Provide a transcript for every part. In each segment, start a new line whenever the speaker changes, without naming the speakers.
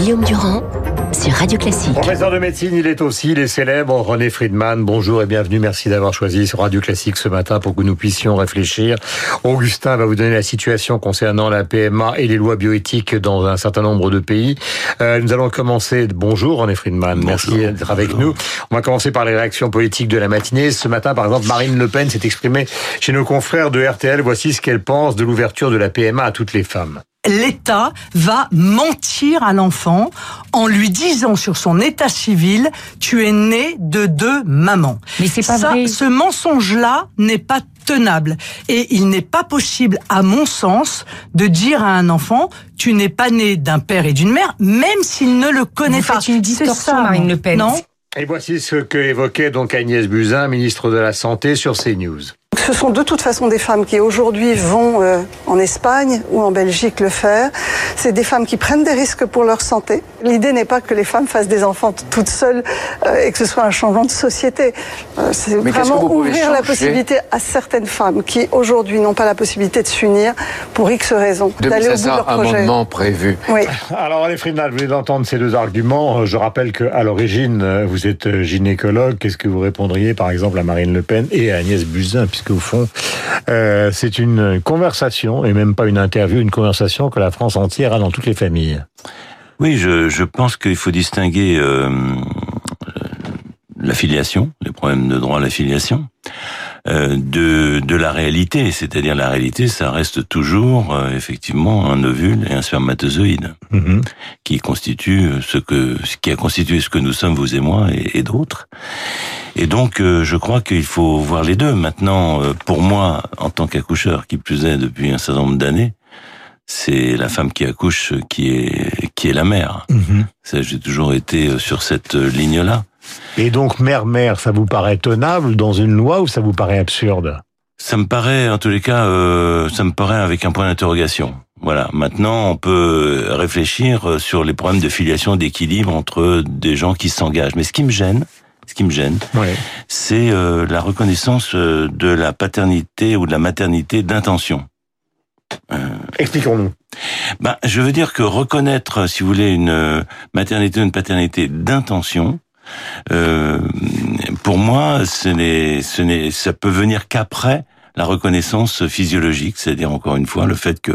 Guillaume Durand sur Radio Classique.
Professeur de médecine, il est aussi les célèbres René Friedman. Bonjour et bienvenue. Merci d'avoir choisi sur Radio Classique ce matin pour que nous puissions réfléchir. Augustin va vous donner la situation concernant la PMA et les lois bioéthiques dans un certain nombre de pays. Euh, nous allons commencer. Bonjour René Friedman.
Bonjour.
Merci d'être avec nous. On va commencer par les réactions politiques de la matinée. Ce matin, par exemple, Marine Le Pen s'est exprimée chez nos confrères de RTL. Voici ce qu'elle pense de l'ouverture de la PMA à toutes les femmes.
l'État va mentir à l'enfant en lui disant sur son état civil tu es né de deux mamans.
Mais c'est pas
Ça,
vrai.
Ce mensonge-là n'est pas tenable et il n'est pas possible, à mon sens, de dire à un enfant tu n'es pas né d'un père et d'une mère, même s'il ne le connaît
Vous
pas.
faites une distorsion,
ça,
Marine Le Pen.
Non
Et voici ce que évoquait donc Agnès Buzyn, ministre de la Santé, sur CNews.
Ce sont de toute façon des femmes qui aujourd'hui vont euh, en Espagne ou en Belgique le faire. C'est des femmes qui prennent des risques pour leur santé. L'idée n'est pas que les femmes fassent des enfants toutes seules euh, et que ce soit un changement de société. Euh, c'est vraiment ouvrir la possibilité à certaines femmes qui aujourd'hui n'ont pas la possibilité de s'unir pour X raisons, d'aller au bout de leur
2500
projet.
amendements prévus.
Oui.
Alors, Alain Friedman, vous venez d'entendre ces deux arguments. Je rappelle qu'à l'origine, vous êtes gynécologue. Qu'est-ce que vous répondriez, par exemple, à Marine Le Pen et à Agnès Buzyn, puisque au fond, euh, c'est une conversation, et même pas une interview, une conversation que la France entière a dans toutes les familles.
Oui, je, je pense qu'il faut distinguer euh, euh, la filiation, les problèmes de droit à la filiation, euh, de, de la réalité. C'est-à-dire la réalité, ça reste toujours euh, effectivement un ovule et un spermatozoïde
Mhm.
qui constitue ce que ce qui a constitué ce que nous sommes vous et moi et, et d'autres. Et donc euh, je crois qu'il faut voir les deux. Maintenant, euh, pour moi, en tant qu'accoucheur, qui plus est depuis un certain nombre d'années, c'est la femme qui accouche qui est qui est la mère. Ça, J'ai toujours été euh, sur cette euh, ligne-là.
Et donc, mère-mère, ça vous paraît tenable dans une loi ou ça vous paraît absurde?
Ça me paraît, en tous les cas, euh, ça me paraît avec un point d'interrogation. Voilà. Maintenant, on peut réfléchir euh, sur les problèmes de filiation, d'équilibre entre des gens qui s'engagent. Mais ce qui me gêne, ce qui me gêne, c'est euh, la reconnaissance euh, de la paternité ou de la maternité d'intention. Euh,
Expliquons-nous.
ben, je veux dire que reconnaître, si vous voulez, une euh, maternité ou une paternité d'intention, euh, pour moi, ce n'est, ce n'est, ça peut venir qu'après la reconnaissance physiologique, c'est-à-dire encore une fois le fait que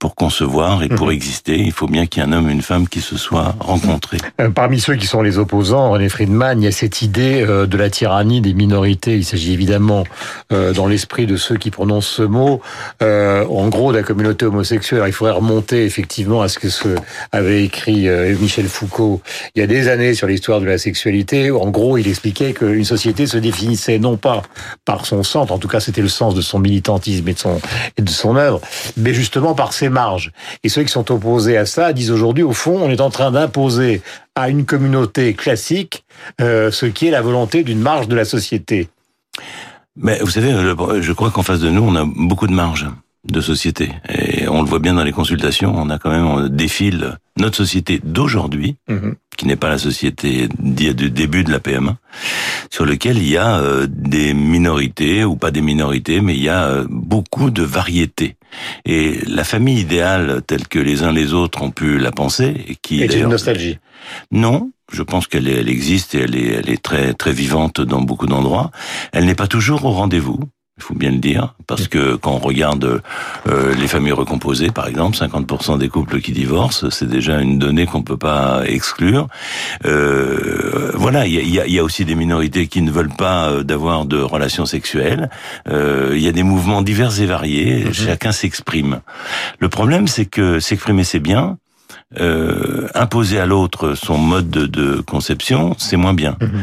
pour concevoir et pour exister, il faut bien qu'il y ait un homme et une femme qui se soient rencontrés.
Euh, Parmi ceux qui sont les opposants, René Friedman, il y a cette idée euh, de la tyrannie des minorités. Il s'agit évidemment, euh, dans l'esprit de ceux qui prononcent ce mot, euh, en gros de la communauté homosexuelle. Il faudrait remonter effectivement à ce que ce avait écrit Michel Foucault il y a des années sur l'histoire de la sexualité. En gros, il expliquait qu'une société se définissait non pas par son centre, en tout cas c'était le sens de son militantisme et de son, et de son œuvre, mais justement par ses marges. Et ceux qui sont opposés à ça disent aujourd'hui, au fond, on est en train d'imposer à une communauté classique euh, ce qui est la volonté d'une marge de la société.
Mais vous savez, je crois qu'en face de nous, on a beaucoup de marge de société. Et on le voit bien dans les consultations, on a quand même, on défile notre société d'aujourd'hui,
Mhm.
qui n'est pas la société d'il- du début de la PMA, sur lequel il y a euh, des minorités, ou pas des minorités, mais il y a euh, beaucoup de variétés. Et la famille idéale, telle que les uns les autres ont pu la penser, et qui
Et une nostalgie.
non, je pense qu'elle est- elle existe et elle est, elle est très très vivante dans beaucoup d'endroits. Elle n'est pas toujours au rendez-vous. Il faut bien le dire, parce que quand on regarde euh, les familles recomposées, par exemple, 50% des couples qui divorcent, c'est déjà une donnée qu'on peut pas exclure. Euh, voilà, il y a, y a- il y a aussi des minorités qui ne veulent pas euh, d'avoir de relations sexuelles. Euh, il y a des mouvements divers et variés. Chacun s'exprime. Le problème, c'est que s'exprimer c'est bien, euh, imposer à l'autre son mode de, de conception, c'est moins bien.
Mhm.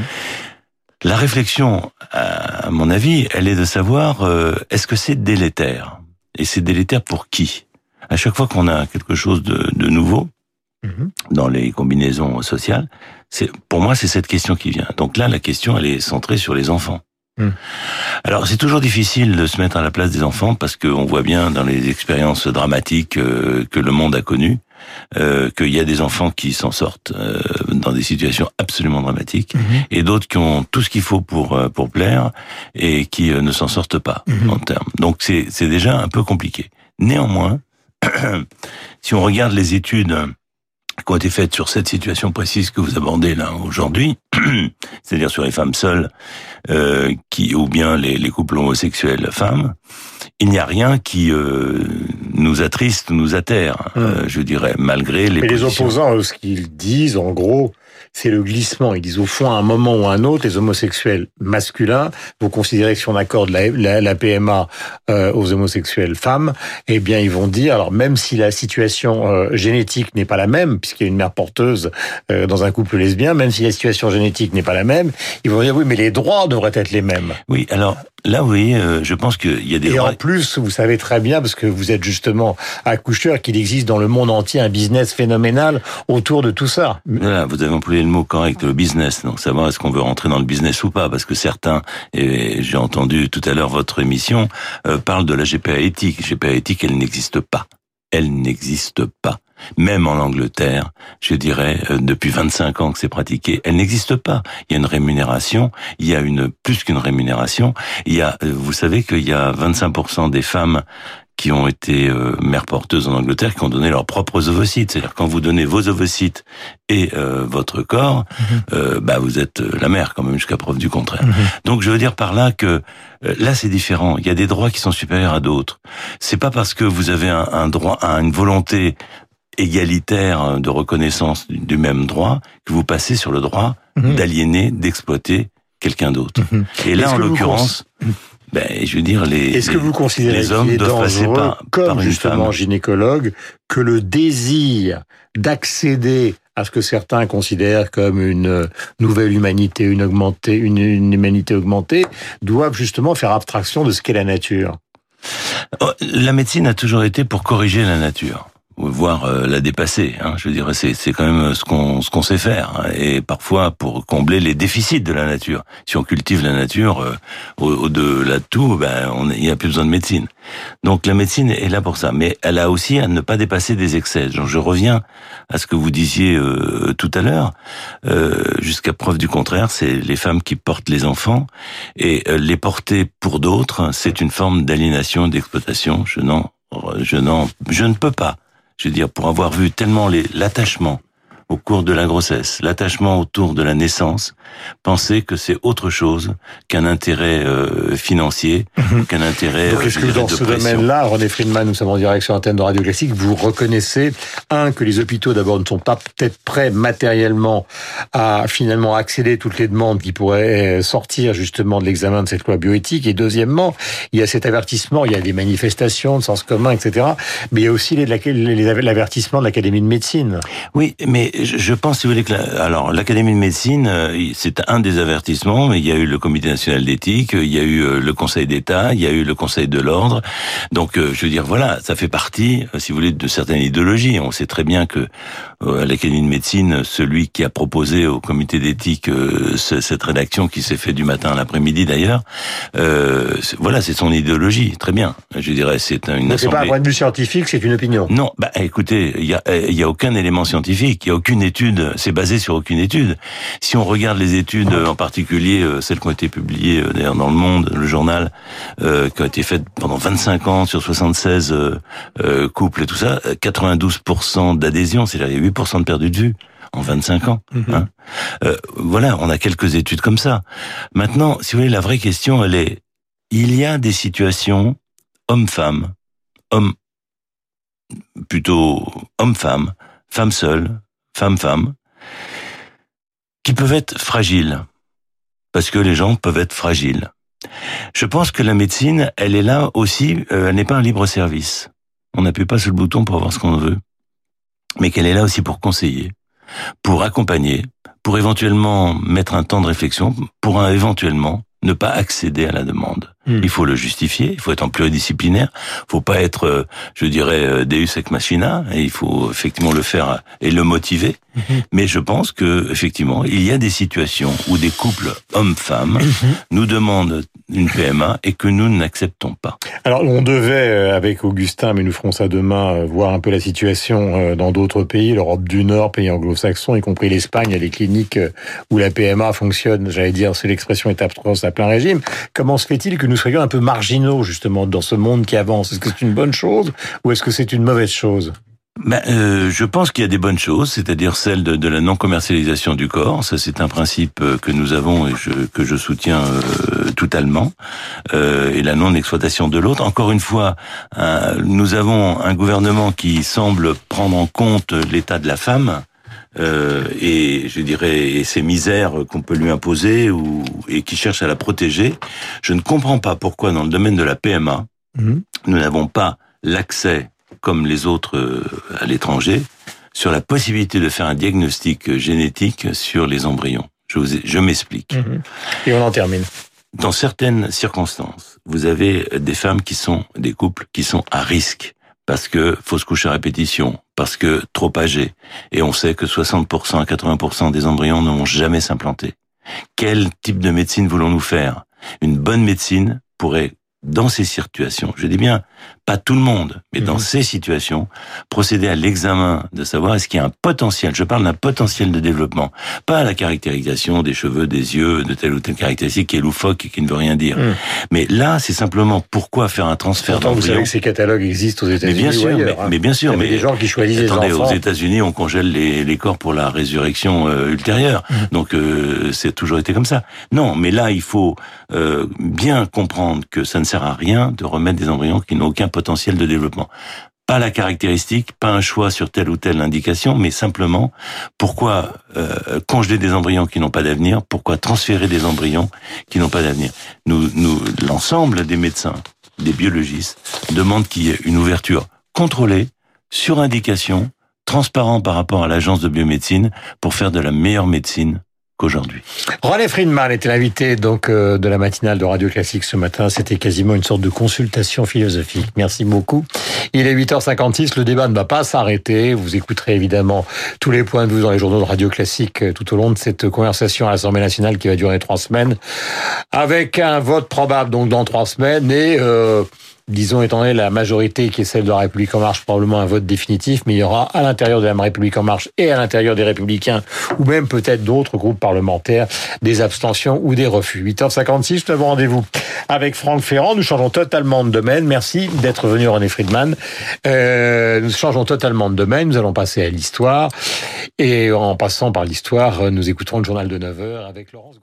La réflexion, à mon avis, elle est de savoir euh, est-ce que c'est délétère? Et c'est délétère pour qui? À chaque fois qu'on a quelque chose de, de nouveau
Mhm.
dans les combinaisons sociales, c'est pour moi c'est cette question qui vient. Donc là, la question elle est centrée sur les enfants.
Mhm.
Alors c'est toujours difficile de se mettre à la place des enfants parce qu'on voit bien dans les expériences dramatiques euh, que le monde a connues euh, qu'il y a des enfants qui s'en sortent euh, dans des situations absolument dramatiques
Mhm.
et d'autres qui ont tout ce qu'il faut pour euh, pour plaire et qui euh, ne s'en sortent pas
Mhm.
en termes. Donc c'est c'est déjà un peu compliqué. Néanmoins, si on regarde les études qui ont été faites sur cette situation précise que vous abordez là aujourd'hui, c'est-à-dire sur les femmes seules, euh, qui ou bien les, les couples homosexuels femmes, il n'y a rien qui euh, nous attriste, nous atterre,
Hum.
euh, je dirais, malgré les.
Et les opposants, eux, ce qu'ils disent, en gros, c'est le glissement. Ils disent au fond, à un moment ou à un autre, les homosexuels masculins vont considérer que si on accorde la, la, la PMA euh, aux homosexuels femmes, eh bien, ils vont dire, alors même si la situation euh, génétique n'est pas la même, puisqu'il y a une mère porteuse euh, dans un couple lesbien, même si la situation génétique n'est pas la même, ils vont dire oui, mais les droits devraient être les mêmes.
Oui, alors là, vous voyez, euh, je pense qu'il y a des
Et
droits.
en plus, vous savez très bien, parce que vous êtes justement accoucheur, qu'il existe dans le monde entier un business phénoménal autour de tout ça.
Voilà, vous avez employé le mot correct, le business. Donc savoir est-ce qu'on veut rentrer dans le business ou pas, parce que certains, et j'ai entendu tout à l'heure votre émission, euh, parlent de la GPA éthique. GPA éthique, elle n'existe pas. Elle n'existe pas. Même en Angleterre, je dirais, euh, depuis 25 ans que c'est pratiqué, elle n'existe pas. Il y a une rémunération, il y a une plus qu'une rémunération. Il y a, euh, vous savez qu'il y a 25% des femmes qui ont été euh, mères porteuses en Angleterre qui ont donné leurs propres ovocytes. C'est-à-dire quand vous donnez vos ovocytes et euh, votre corps, euh, bah vous êtes euh, la mère quand même jusqu'à preuve du contraire. Donc je veux dire par là que euh, là c'est différent. Il y a des droits qui sont supérieurs à d'autres. C'est pas parce que vous avez un, un droit, un- une volonté égalitaire de reconnaissance du, même droit que vous passez sur le droit
Mhm.
d'aliéner, d'exploiter quelqu'un d'autre. Et là en l'occurrence, ben je veux dire les
Est-ce que vous considérez
les hommes
est
doivent passer
dangereux,
par-
comme
par
justement
femme.
gynécologue, que le désir d'accéder à ce que certains considèrent comme une nouvelle humanité, une augmentée, une, une humanité augmentée, doivent justement faire abstraction de ce qu'est la nature?
Oh, La médecine a toujours été pour corriger la nature, voire euh, la dépasser. Hein, je dirais, c'est c'est quand même ce qu'on ce qu'on sait faire, hein, et parfois pour combler les déficits de la nature. Si on cultive la nature, euh, au- au-delà de tout, ben on il n'y a plus besoin de médecine. Donc la médecine est là pour ça, mais elle a aussi à ne pas dépasser des excès. Donc, je reviens à ce que vous disiez euh, tout à l'heure. Euh, Jusqu'à preuve du contraire, c'est les femmes qui portent les enfants et euh, les porter pour d'autres, c'est une forme d'aliénation, d'exploitation. Je n'en, je n'en, je ne peux pas. Je veux dire, pour avoir vu tellement l'attachement au cours de la grossesse, l'attachement autour de la naissance, penser que c'est autre chose qu'un intérêt euh, financier, qu'un intérêt
Donc
euh,
est-ce que dans ce domaine-là, René Friedman, nous sommes en direct sur l'antenne de Radio Classique, vous reconnaissez, un, que les hôpitaux d'abord ne sont pas peut-être prêts matériellement à finalement accéder toutes les demandes qui pourraient euh, sortir justement de l'examen de cette loi bioéthique, et deuxièmement, il y a cet avertissement, il y a des manifestations de sens commun, etc., mais il y a aussi l'avertissement de l'Académie de médecine.
Oui, mais je pense, si vous voulez, que la- alors l'Académie de médecine, c'est un des avertissements, mais il y a eu le Comité national d'éthique, il y a eu euh, le Conseil d'État, il y a eu le Conseil de l'ordre. Donc, euh, je veux dire, voilà, ça fait partie, euh, si vous voulez, de certaines idéologies. On sait très bien que à l'Académie de médecine, celui qui a proposé au Comité d'éthique euh, ce- cette rédaction qui s'est fait du matin à l'après-midi d'ailleurs, euh, voilà, c'est son idéologie. Très bien. Je dirais, c'est une
c'est pas un point de vue scientifique, c'est une opinion.
Non, bah écoutez, il y a, il y a aucun élément scientifique, il y a aucune étude, c'est basé sur aucune étude. Si on regarde les études, euh, en particulier euh, celles qui ont été publiées euh, d'ailleurs dans le Monde, le journal, euh, qui ont été faites pendant 25 ans sur 76 euh, euh, couples et tout ça, euh, 92% d'adhésion, c'est-à-dire il y a 8% de perdu de vue en 25 ans. hein. Euh, voilà, on a quelques études comme ça. Maintenant, si vous voulez, la vraie question, elle est, il y a des situations hommes-femmes, hommes plutôt homme-femme, femme seule, femme-femme, qui peuvent être fragiles, parce que les gens peuvent être fragiles. Je pense que la médecine, elle est là aussi, euh, elle n'est pas un libre service. On n'appuie pas sur le bouton pour avoir ce qu'on veut, mais qu'elle est là aussi pour conseiller, pour accompagner, pour éventuellement mettre un temps de réflexion, pour éventuellement ne pas accéder à la demande.
Hmm.
Il faut le justifier, il faut être en pluridisciplinaire, faut pas être, euh, je dirais, euh, Deus ex machina, et il faut effectivement le faire et le motiver. Mais je pense que effectivement, il y a des situations où des couples hommes-femmes nous demandent une PMA et que nous n'acceptons pas.
Alors, on devait, euh, avec Augustin, mais nous ferons ça demain, euh, voir un peu la situation euh, dans d'autres pays, l'Europe du Nord, pays anglo-saxons, y compris l'Espagne. Il y a des cliniques euh, où la PMA fonctionne, j'allais dire, c'est l'expression est atroce à plein régime. Comment se fait-il que nous soyons un peu marginaux, justement, dans ce monde qui avance Est-ce que c'est une bonne chose ou est-ce que c'est une mauvaise chose?
Ben, euh, Je pense qu'il y a des bonnes choses, c'est-à-dire celle de, la non-commercialisation du corps. Ça, c'est un principe euh, que nous avons et que je soutiens euh, totalement. Euh, et la non-exploitation de l'autre. Encore une fois, nous avons un gouvernement qui semble prendre en compte l'état de la femme. Euh, et je dirais et ses misères qu'on peut lui imposer ou et qui cherche à la protéger. Je ne comprends pas pourquoi dans le domaine de la PMA, mmh. nous n'avons pas l'accès comme les autres euh, à l'étranger, sur la possibilité de faire un diagnostic génétique sur les embryons. Je, je m'explique.
Mhm. Et on en termine.
Dans certaines circonstances, vous avez des femmes qui sont, des couples qui sont à risque parce que fausse couche à répétition, parce que trop âgés, et on sait que 60% à 80% des embryons ne vont jamais s'implanter. Quel type de médecine voulons-nous faire? Une bonne médecine pourrait dans ces situations, je dis bien pas tout le monde, mais dans mhm. ces situations, procéder à l'examen de savoir est-ce qu'il y a un potentiel, je parle d'un potentiel de développement, pas à la caractérisation des cheveux, des yeux, de telle ou telle caractéristique qui est loufoque et qui ne veut rien dire. Mhm. Mais là, c'est simplement pourquoi faire un transfert
d'embryon. Vous savez que ces catalogues existent aux États-Unis.
Mais bien sûr, mais,
hein.
mais, bien sûr,
mais des gens qui choisissent
attendez,
les enfants.
aux États-Unis, on congèle les, les, corps pour la résurrection euh, ultérieure. Mhm. Donc euh, c'est toujours été comme ça. Non, mais là, il faut euh, bien comprendre que ça ne sert à rien de remettre des embryons qui n'ont aucun potentiel de développement. Pas la caractéristique, pas un choix sur telle ou telle indication, mais simplement pourquoi euh, congeler des embryons qui n'ont pas d'avenir, pourquoi transférer des embryons qui n'ont pas d'avenir. Nous, nous, l'ensemble des médecins, des biologistes, demandent qu'il y ait une ouverture contrôlée, sur indication, transparent par rapport à l'agence de biomédecine, pour faire de la meilleure médecine qu'aujourd'hui.
René Friedman était l'invité donc euh, de la matinale de Radio Classique ce matin. C'était quasiment une sorte de consultation philosophique. Merci beaucoup. Il est 8h56. Le débat ne va pas s'arrêter. Vous écouterez évidemment tous les points de vue dans les journaux de Radio Classique euh, tout au long de cette conversation à l'Assemblée nationale qui va durer trois semaines, avec un vote probable donc dans trois semaines et euh, disons, étant donné la majorité qui est celle de la République en marche, probablement un vote définitif, mais il y aura à l'intérieur de la République en marche et à l'intérieur des Républicains, ou même peut-être d'autres groupes parlementaires, des abstentions ou des refus. 8h56, nous avons rendez-vous avec Franck Ferrand. Nous changeons totalement de domaine. Merci d'être venu, René Friedman. Euh, nous changeons totalement de domaine. Nous allons passer à l'histoire. Et en passant par l'histoire, nous écouterons le journal de 9h avec Laurence